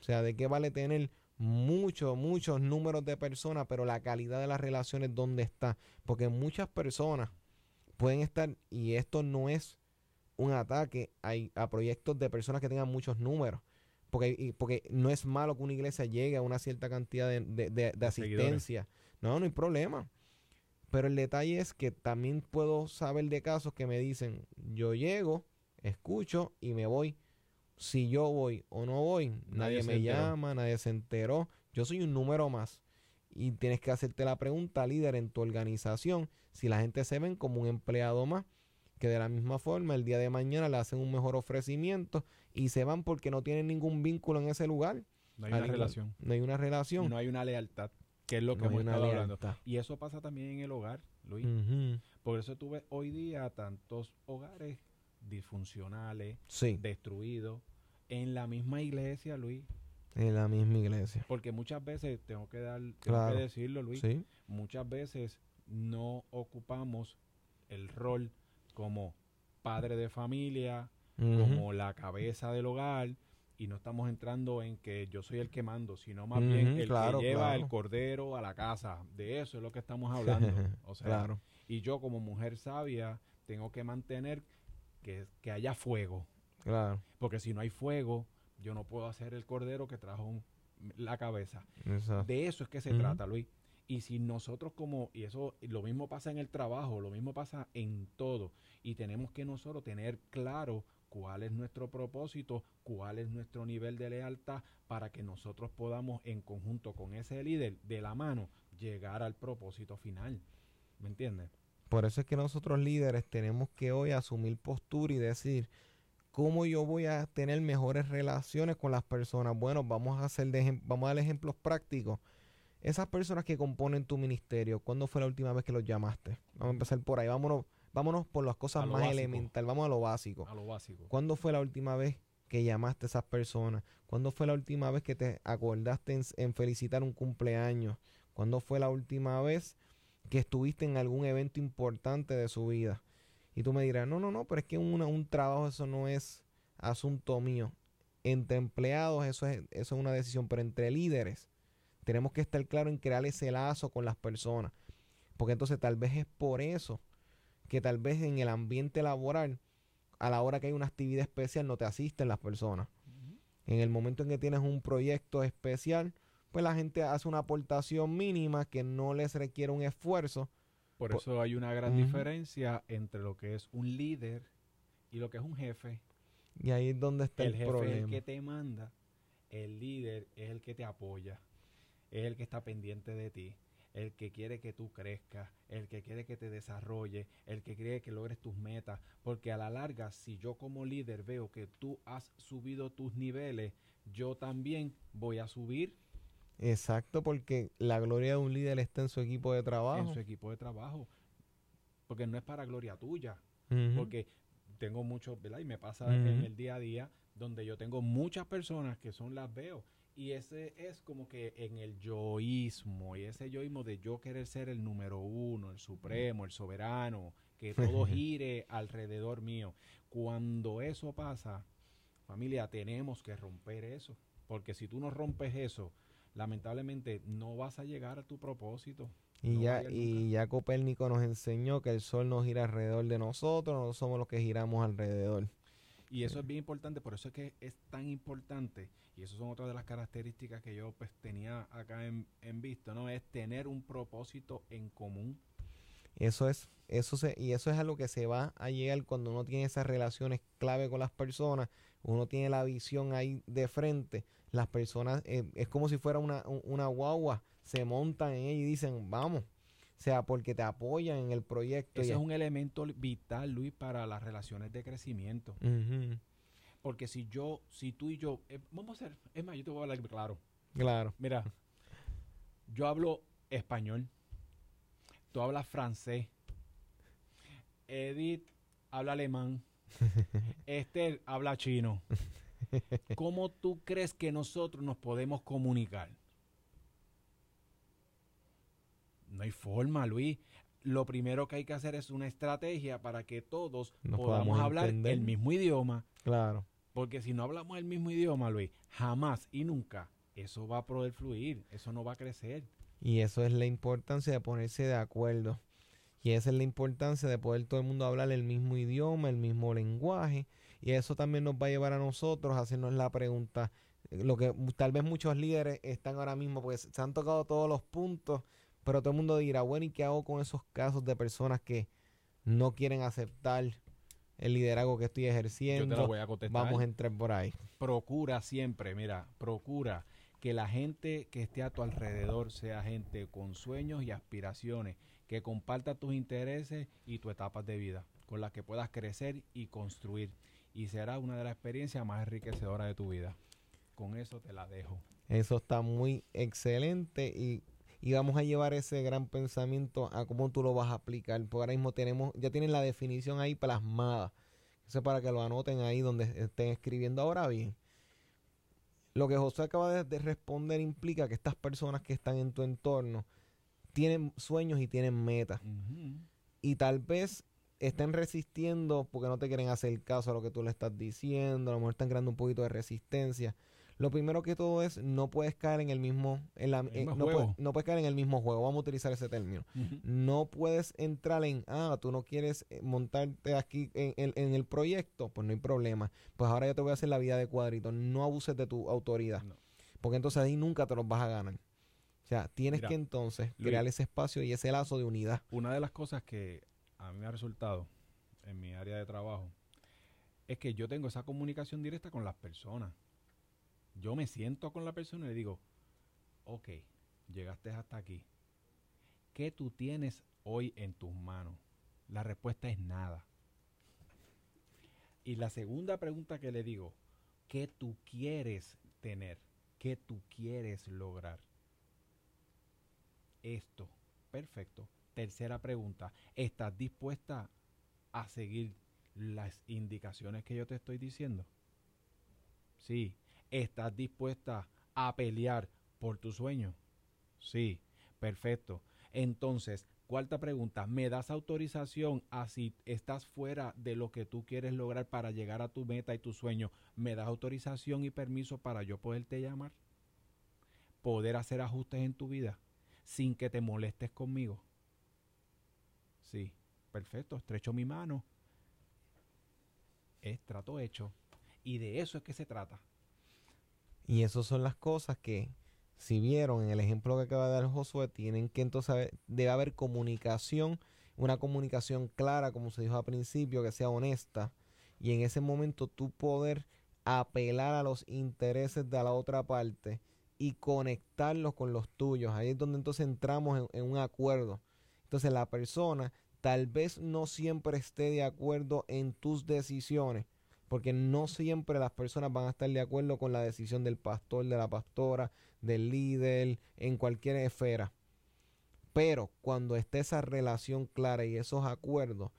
O sea, ¿de qué vale tener muchos, muchos números de personas, pero la calidad de las relaciones, ¿dónde está? Porque muchas personas pueden estar, y esto no es un ataque a, a proyectos de personas que tengan muchos números. Porque, porque no es malo que una iglesia llegue a una cierta cantidad de, de, asistencia. No, no hay problema. Pero el detalle es que también puedo saber de casos que me dicen, yo llego, escucho y me voy. Si yo voy o no voy, nadie, me llama, nadie se enteró. Yo soy un número más. Y tienes que hacerte la pregunta, líder, en tu organización, si la gente se ven como un empleado más, que de la misma forma el día de mañana le hacen un mejor ofrecimiento y se van porque no tienen ningún vínculo en ese lugar. No hay una relación. No hay una relación. No hay una lealtad que es lo que hemos estado hablando. Y eso pasa también en el hogar, Luis. Por eso tuve hoy día tantos hogares disfuncionales, destruidos, en la misma iglesia, Luis. En la misma iglesia. Porque muchas veces, tengo que, dar, tengo que decirlo, Luis, muchas veces no ocupamos el rol como padre de familia, como la cabeza del hogar, y no estamos entrando en que yo soy el que mando, sino más bien el que lleva el cordero a la casa. De eso es lo que estamos hablando. <laughs> o sea, y yo como mujer sabia tengo que mantener que, que haya fuego. Claro. Porque si no hay fuego, yo no puedo hacer el cordero que trajo la cabeza. De eso es que se trata, Luis. Y si nosotros como, y eso lo mismo pasa en el trabajo, lo mismo pasa en todo, y tenemos que nosotros tener claro cuál es nuestro propósito, cuál es nuestro nivel de lealtad para que nosotros podamos en conjunto con ese líder de la mano llegar al propósito final. ¿Me entiendes? Por eso es que nosotros líderes tenemos que hoy asumir postura y decir, ¿cómo yo voy a tener mejores relaciones con las personas? Bueno, vamos a hacer de, vamos a dar ejemplos prácticos. Esas personas que componen tu ministerio, ¿cuándo fue la última vez que los llamaste? Vamos a empezar por ahí. Vámonos vámonos por las cosas más elementales, vamos a lo básico. A lo básico. ¿Cuándo fue la última vez que llamaste a esas personas? ¿Cuándo fue la última vez que te acordaste en, felicitar un cumpleaños? ¿Cuándo fue la última vez que estuviste en algún evento importante de su vida? Y tú me dirás, no, no, no, pero es que un trabajo eso no es asunto mío. Entre empleados eso es, eso es una decisión, pero entre líderes tenemos que estar claros en crear ese lazo con las personas. Porque entonces tal vez es por eso que tal vez en el ambiente laboral, a la hora que hay una actividad especial, no te asisten las personas. En el momento en que tienes un proyecto especial, pues la gente hace una aportación mínima que no les requiere un esfuerzo. Por eso hay una gran diferencia entre lo que es un líder y lo que es un jefe. Y ahí es donde está el, el jefe Es el que te manda, el líder es el que te apoya, es el que está pendiente de ti el que quiere que tú crezcas, el que quiere que te desarrolle, el que quiere que logres tus metas, porque a la larga, si yo como líder veo que tú has subido tus niveles, yo también voy a subir. Exacto, porque la gloria de un líder está en su equipo de trabajo. En su equipo de trabajo. Porque no es para gloria tuya. Porque tengo muchos, ¿verdad? Y me pasa en el día a día donde yo tengo muchas personas que son las veo y ese es como que en el yoísmo, y ese yoísmo de yo querer ser el número uno, el supremo, el soberano, que todo <laughs> gire alrededor mío. Cuando eso pasa, familia, tenemos que romper eso. Porque si tú no rompes eso, lamentablemente no vas a llegar a tu propósito. Y, ya, y ya Copérnico nos enseñó que el sol no gira alrededor de nosotros, nosotros somos los que giramos alrededor. Y eso es bien importante, por eso es que es tan importante, y eso son otras de las características que yo pues tenía acá en, en visto, ¿no? Es tener un propósito en común. Eso es, eso se, y eso es a lo que se va a llegar cuando uno tiene esas relaciones clave con las personas, uno tiene la visión ahí de frente, las personas, eh, es como si fuera una, una guagua, se montan en ella y dicen, vamos, o sea, porque te apoyan en el proyecto. Ese es un elemento vital, Luis, para las relaciones de crecimiento. Porque si yo, si tú y yo, eh, vamos a hacer, es más, yo te voy a hablar claro. Claro. Mira, <laughs> yo hablo español, tú hablas francés, Edith habla alemán, <laughs> Esther habla chino. ¿Cómo tú crees que nosotros nos podemos comunicar? No hay forma, Luis. Lo primero que hay que hacer es una estrategia para que todos Nos podamos podamos hablar el mismo idioma. Claro. Porque si no hablamos el mismo idioma, Luis, jamás y nunca eso va a poder fluir, eso no va a crecer. Y eso es la importancia de ponerse de acuerdo. Y esa es la importancia de poder todo el mundo hablar el mismo idioma, el mismo lenguaje. Y eso también nos va a llevar a nosotros a hacernos la pregunta. eh, Lo que tal vez muchos líderes están ahora mismo, pues se han tocado todos los puntos, pero todo el mundo dirá, bueno, ¿y qué hago con esos casos de personas que no quieren aceptar el liderazgo que estoy Yo te ejerciendo? voy a contestar. Vamos a entrar por ahí. procura siempre, mira, procura que la gente que esté a tu alrededor sea gente con sueños y aspiraciones, que comparta tus intereses y tus etapas de vida, con las que puedas crecer y construir. Y será una de las experiencias más enriquecedoras de tu vida. Con eso te la dejo. Eso está muy excelente y, y vamos a llevar ese gran pensamiento a cómo tú lo vas a aplicar. Porque ahora mismo tenemos, ya tienen la definición ahí plasmada. Eso es para que lo anoten ahí donde estén escribiendo. Ahora bien, lo que José acaba de, de responder implica que estas personas que están en tu entorno tienen sueños y tienen metas. Y tal vez estén resistiendo porque no te quieren hacer caso a lo que tú le estás diciendo, a lo mejor están creando un poquito de resistencia. Lo primero que todo es no puedes caer en el mismo, en la, El eh, no, juego. puedes, no puedes caer en el mismo juego. Vamos a utilizar ese término. No puedes entrar en, ah, tú no quieres eh, montarte aquí en, en- en el proyecto, pues no hay problema. Pues ahora yo te voy a hacer la vida de cuadrito. No abuses de tu autoridad, No. porque entonces ahí nunca te los vas a ganar. O sea, tienes Mira, que entonces Luis. crear ese espacio y ese lazo de unidad. Una de las cosas que a mí me ha resultado en mi área de trabajo es que yo tengo esa comunicación directa con las personas. Yo me siento con la persona y le digo, ok, llegaste hasta aquí. ¿Qué tú tienes hoy en tus manos? La respuesta es nada. Y la segunda pregunta que le digo, ¿qué tú quieres tener? ¿Qué tú quieres lograr? Esto. Perfecto. Tercera pregunta. ¿Estás dispuesta a seguir las indicaciones que yo te estoy diciendo? Sí. ¿Estás dispuesta a pelear por tu sueño? Sí. Perfecto. Entonces, cuarta pregunta. ¿Me das autorización a si estás fuera de lo que tú quieres lograr para llegar a tu meta y tu sueño? ¿Me das autorización y permiso para yo poderte llamar? ¿Poder hacer ajustes en tu vida sin que te molestes conmigo? Sí, perfecto, estrecho mi mano. Es trato hecho. Y de eso es que se trata. Y esas son las cosas que, si vieron en el ejemplo que acaba de dar Josué, tienen que entonces debe haber comunicación, una comunicación clara, como se dijo al principio, que sea honesta. Y en ese momento tú poder apelar a los intereses de la otra parte y conectarlos con los tuyos. Ahí es donde entonces entramos en, un acuerdo. Entonces la persona tal vez no siempre esté de acuerdo en tus decisiones, porque no siempre las personas van a estar de acuerdo con la decisión del pastor, de la pastora, del líder, en cualquier esfera. Pero cuando esté esa relación clara y esos acuerdos,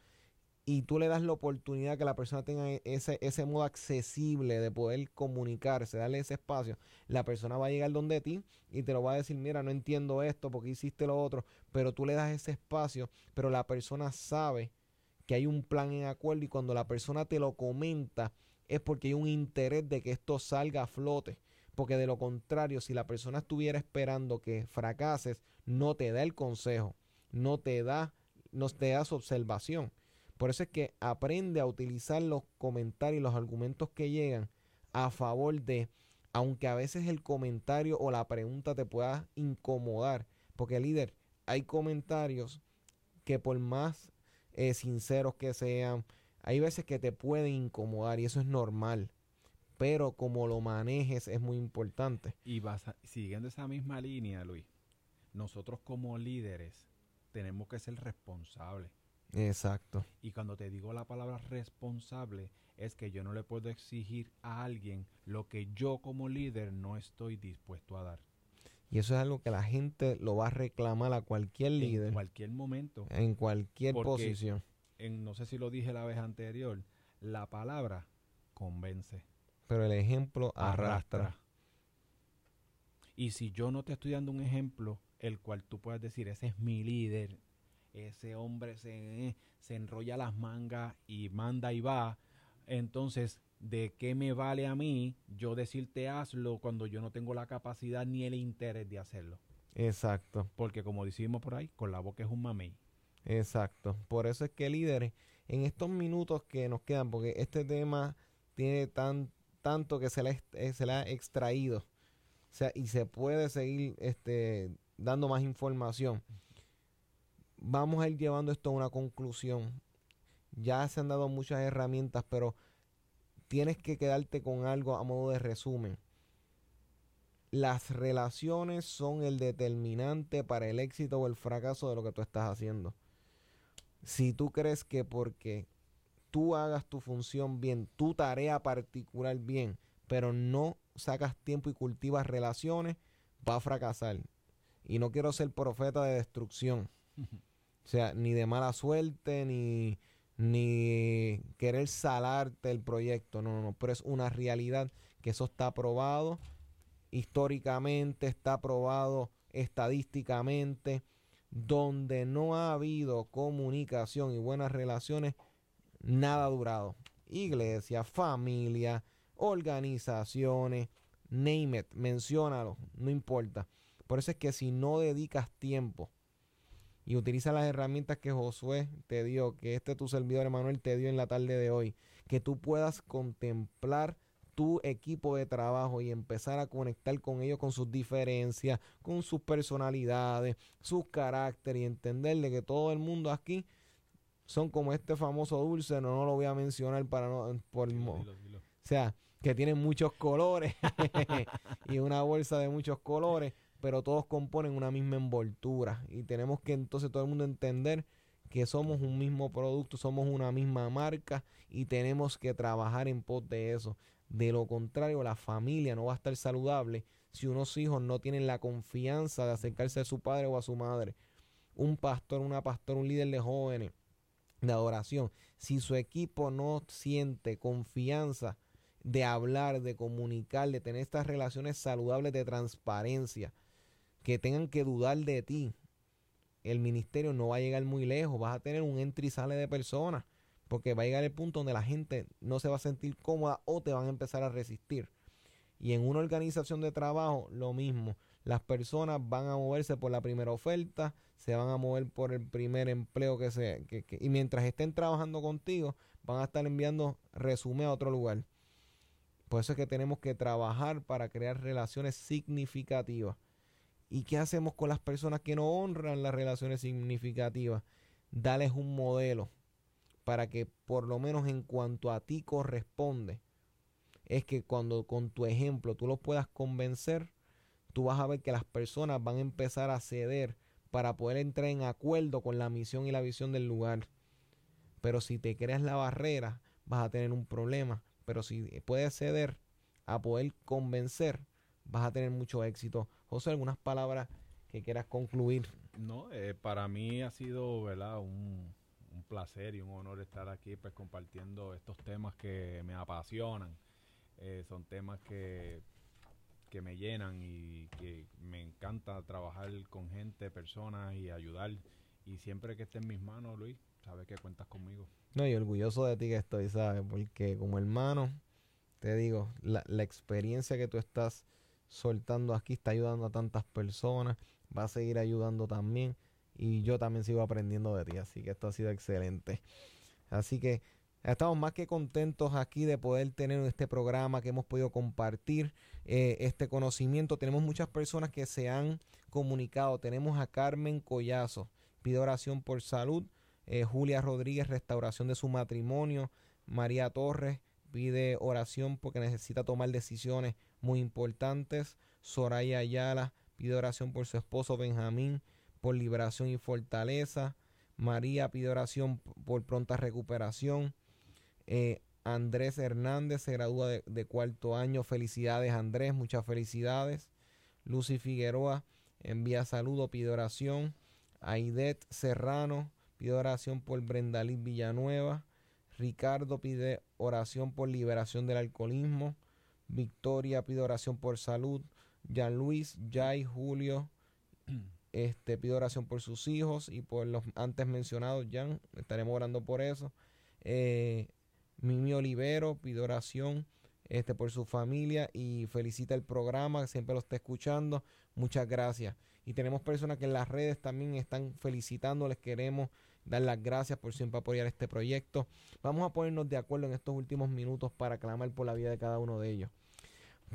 y tú le das la oportunidad que la persona tenga e- ese, ese modo accesible de poder comunicarse, darle ese espacio, la persona va a llegar donde ti y te lo va a decir, mira, no entiendo esto porque hiciste lo otro, pero tú le das ese espacio, pero la persona sabe que hay un plan en acuerdo y cuando la persona te lo comenta es porque hay un interés de que esto salga a flote. Porque de lo contrario, si la persona estuviera esperando que fracases, no te da el consejo, no te da, no te da su observación. Por eso es que aprende a utilizar los comentarios y los argumentos que llegan a favor de, aunque a veces el comentario o la pregunta te pueda incomodar. Porque líder, hay comentarios que por más eh, sinceros que sean, hay veces que te pueden incomodar y eso es normal. Pero como lo manejes es muy importante. Y vas a- siguiendo esa misma línea, Luis, nosotros como líderes tenemos que ser responsables. Exacto. Y cuando te digo la palabra responsable, es que yo no le puedo exigir a alguien lo que yo como líder no estoy dispuesto a dar. Y eso es algo que la gente lo va a reclamar a cualquier líder. En cualquier momento. En cualquier posición. En, no sé si lo dije la vez anterior, la palabra convence. Pero el ejemplo arrastra. Y si yo no te estoy dando un ejemplo, el cual tú puedas decir, ese es mi líder, ese hombre se, se enrolla las mangas y manda y va, entonces ¿de qué me vale a mí yo decirte hazlo cuando yo no tengo la capacidad ni el interés de hacerlo? Exacto. Porque como decimos por ahí, con la boca es un mamey. Exacto. Por eso es que líderes, en estos minutos que nos quedan, porque este tema tiene tan, tanto que se le, eh, se le ha extraído, o sea, y se puede seguir este, dando más información. Vamos a ir llevando esto a una conclusión. Ya se han dado muchas herramientas, pero tienes que quedarte con algo a modo de resumen. Las relaciones son el determinante para el éxito o el fracaso de lo que tú estás haciendo. Si tú crees que porque tú hagas tu función bien, tu tarea particular bien, pero no sacas tiempo y cultivas relaciones, va a fracasar. Y no quiero ser profeta de destrucción. <laughs> O sea, ni de mala suerte, ni, ni querer salarte el proyecto, no, no, no, pero es una realidad que eso está probado históricamente, está probado estadísticamente, donde no ha habido comunicación y buenas relaciones, nada ha durado. Iglesia, familia, organizaciones, name it, menciónalo, no importa. Por eso es que si no dedicas tiempo y utiliza las herramientas que Josué te dio, que este tu servidor Emanuel te dio en la tarde de hoy, que tú puedas contemplar tu equipo de trabajo y empezar a conectar con ellos, con sus diferencias, con sus personalidades, sus caracteres y entenderle que todo el mundo aquí son como este famoso dulce, no, no lo voy a mencionar para no por o sea, que tienen muchos colores <laughs> y una bolsa de muchos colores, pero todos componen una misma envoltura y tenemos que entonces todo el mundo entender que somos un mismo producto, somos una misma marca y tenemos que trabajar en pos de eso. De lo contrario, la familia no va a estar saludable si unos hijos no tienen la confianza de acercarse a su padre o a su madre. Un pastor, una pastora, un líder de jóvenes de adoración, si su equipo no siente confianza de hablar, de comunicar, de tener estas relaciones saludables de transparencia, que tengan que dudar de ti, el ministerio no va a llegar muy lejos, vas a tener un entra y sale de personas, porque va a llegar el punto donde la gente no se va a sentir cómoda o te van a empezar a resistir. Y en una organización de trabajo, lo mismo. Las personas van a moverse por la primera oferta, se van a mover por el primer empleo que se... y mientras estén trabajando contigo, van a estar enviando resumen a otro lugar. Por eso es que tenemos que trabajar para crear relaciones significativas. ¿Y qué hacemos con las personas que no honran las relaciones significativas? Dales un modelo para que por lo menos en cuanto a ti corresponde, es que cuando con tu ejemplo tú los puedas convencer, tú vas a ver que las personas van a empezar a ceder para poder entrar en acuerdo con la misión y la visión del lugar. Pero si te creas la barrera, vas a tener un problema. Pero si puedes ceder a poder convencer, vas a tener mucho éxito. José, algunas palabras que quieras concluir. No, eh, para mí ha sido, ¿verdad? Un, placer y un honor estar aquí pues compartiendo estos temas que me apasionan. Eh, son temas que, que me llenan y que me encanta trabajar con gente, personas y ayudar. Y siempre que esté en mis manos, Luis, sabes que cuentas conmigo. No, y orgulloso de ti que estoy, ¿sabes? Porque como hermano, te digo, la, la experiencia que tú estás soltando aquí, está ayudando a tantas personas, va a seguir ayudando también y yo también sigo aprendiendo de ti, así que esto ha sido excelente. Así que estamos más que contentos aquí de poder tener este programa que hemos podido compartir eh, este conocimiento. Tenemos muchas personas que se han comunicado. Tenemos a Carmen Collazo, pide oración por salud. Eh, Julia Rodríguez, restauración de su matrimonio. María Torres pide oración porque necesita tomar decisiones muy importantes. Soraya Ayala pide oración por su esposo Benjamín, por liberación y fortaleza. María pide oración por pronta recuperación. Eh, Andrés Hernández se gradúa de, cuarto año. Felicidades Andrés, muchas felicidades. Lucy Figueroa envía saludo, pide oración. Aidet Serrano pide oración por Brendalí Villanueva. Ricardo pide oración por liberación del alcoholismo. Victoria pide oración por salud. Jan Luis, Jai, Julio, <clears throat> este, pide oración por sus hijos y por los antes mencionados, Jan, estaremos orando por eso. Eh, Mimi Olivero pide oración este, por su familia y felicita el programa, siempre lo está escuchando. Muchas gracias. Y tenemos personas que en las redes también están felicitando, les queremos dar las gracias por siempre apoyar este proyecto. Vamos a ponernos de acuerdo en estos últimos minutos para clamar por la vida de cada uno de ellos.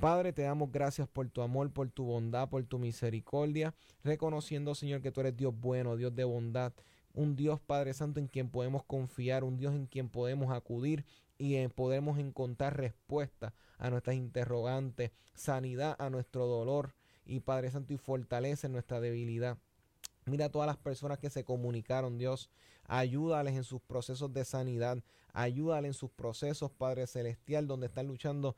Padre, te damos gracias por tu amor, por tu bondad, por tu misericordia, reconociendo, Señor, que tú eres Dios bueno, Dios de bondad, un Dios Padre Santo en quien podemos confiar, un Dios en quien podemos acudir y en podemos encontrar respuesta a nuestras interrogantes, sanidad a nuestro dolor y Padre Santo y fortalece nuestra debilidad. Mira a todas las personas que se comunicaron, Dios. Ayúdales en sus procesos de sanidad. Ayúdales en sus procesos, Padre Celestial, donde están luchando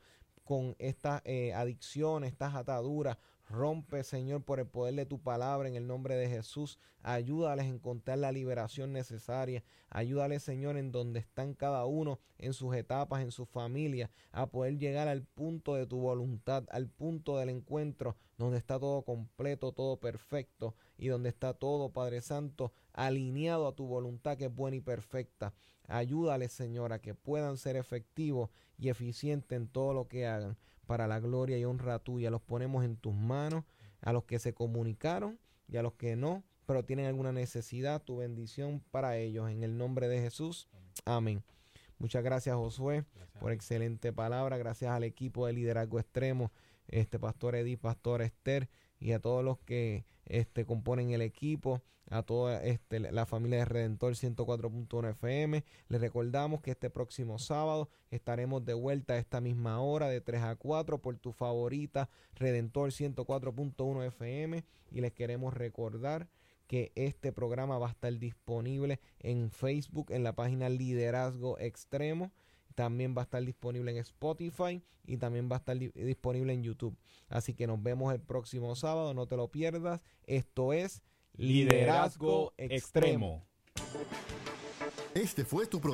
con esta eh, adicción, estas ataduras. Rompe, Señor, por el poder de tu palabra en el nombre de Jesús. Ayúdales a encontrar la liberación necesaria. Ayúdales, Señor, en donde están cada uno, en sus etapas, en su familia, a poder llegar al punto de tu voluntad, al punto del encuentro, donde está todo completo, todo perfecto y donde está todo, Padre Santo, alineado a tu voluntad que es buena y perfecta. Ayúdales, Señor, a que puedan ser efectivos y eficientes en todo lo que hagan para la gloria y honra tuya. Los ponemos en tus manos, a los que se comunicaron y a los que no, pero tienen alguna necesidad, tu bendición para ellos. En el nombre de Jesús. Amén. Muchas gracias, Josué, por excelente palabra. Gracias al equipo de liderazgo extremo, este pastor Edith, pastor Esther y a todos los que este, componen el equipo, a toda este, la familia de Redentor 104.1 FM. Les recordamos que este próximo sábado estaremos de vuelta a esta misma hora de 3 a 4 por tu favorita Redentor 104.1 FM y les queremos recordar que este programa va a estar disponible en Facebook en la página Liderazgo Extremo también va a estar disponible en Spotify y también va a estar disponible en YouTube. Así que nos vemos el próximo sábado, no te lo pierdas. Esto es Liderazgo, Extremo. Este fue tu programa.